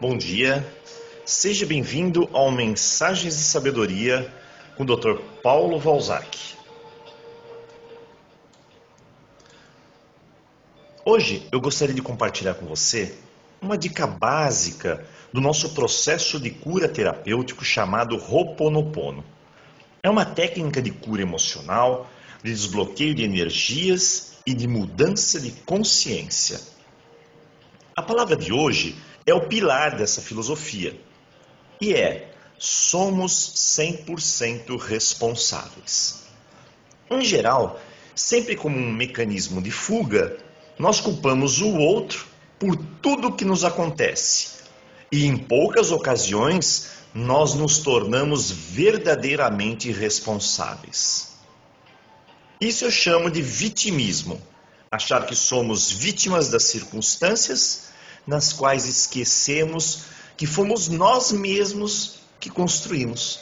Bom dia, seja bem-vindo ao Mensagens de Sabedoria com o Dr. Paulo Valzac. Hoje eu gostaria de compartilhar com você uma dica básica do nosso processo de cura terapêutico chamado Ho'oponopono. É uma técnica de cura emocional, de desbloqueio de energias e de mudança de consciência. A palavra de hoje é o pilar dessa filosofia e é: somos 100% responsáveis. Em geral, sempre como um mecanismo de fuga, nós culpamos o outro por tudo que nos acontece. E em poucas ocasiões, nós nos tornamos verdadeiramente responsáveis. Isso eu chamo de vitimismo. Achar que somos vítimas das circunstâncias nas quais esquecemos que fomos nós mesmos que construímos.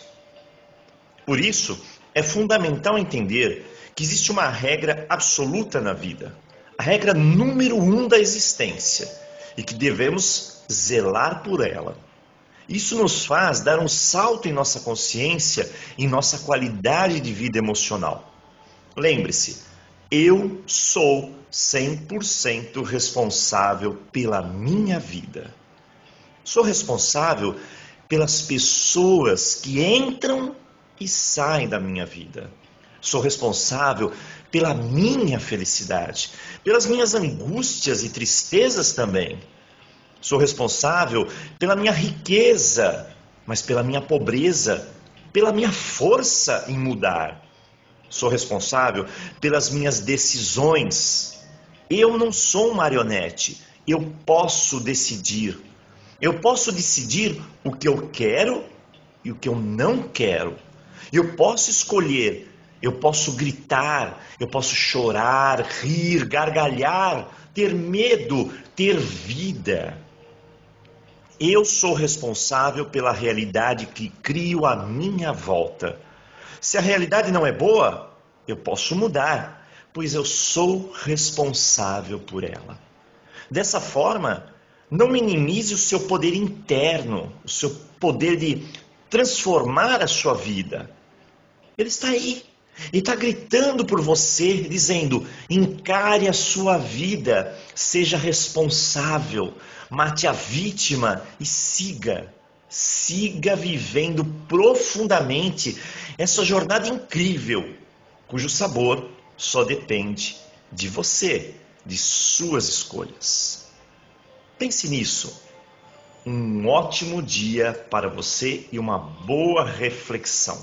Por isso, é fundamental entender que existe uma regra absoluta na vida, a regra número um da existência, e que devemos zelar por ela. Isso nos faz dar um salto em nossa consciência, em nossa qualidade de vida emocional. Lembre-se, eu sou 100% responsável pela minha vida. Sou responsável pelas pessoas que entram e saem da minha vida. Sou responsável pela minha felicidade, pelas minhas angústias e tristezas também. Sou responsável pela minha riqueza, mas pela minha pobreza, pela minha força em mudar. Sou responsável pelas minhas decisões. Eu não sou um marionete. Eu posso decidir. Eu posso decidir o que eu quero e o que eu não quero. Eu posso escolher. Eu posso gritar. Eu posso chorar, rir, gargalhar, ter medo, ter vida. Eu sou responsável pela realidade que crio à minha volta. Se a realidade não é boa, eu posso mudar, pois eu sou responsável por ela. Dessa forma, não minimize o seu poder interno, o seu poder de transformar a sua vida. Ele está aí. E está gritando por você, dizendo: encare a sua vida, seja responsável, mate a vítima e siga. Siga vivendo profundamente essa jornada incrível, cujo sabor só depende de você, de suas escolhas. Pense nisso. Um ótimo dia para você e uma boa reflexão.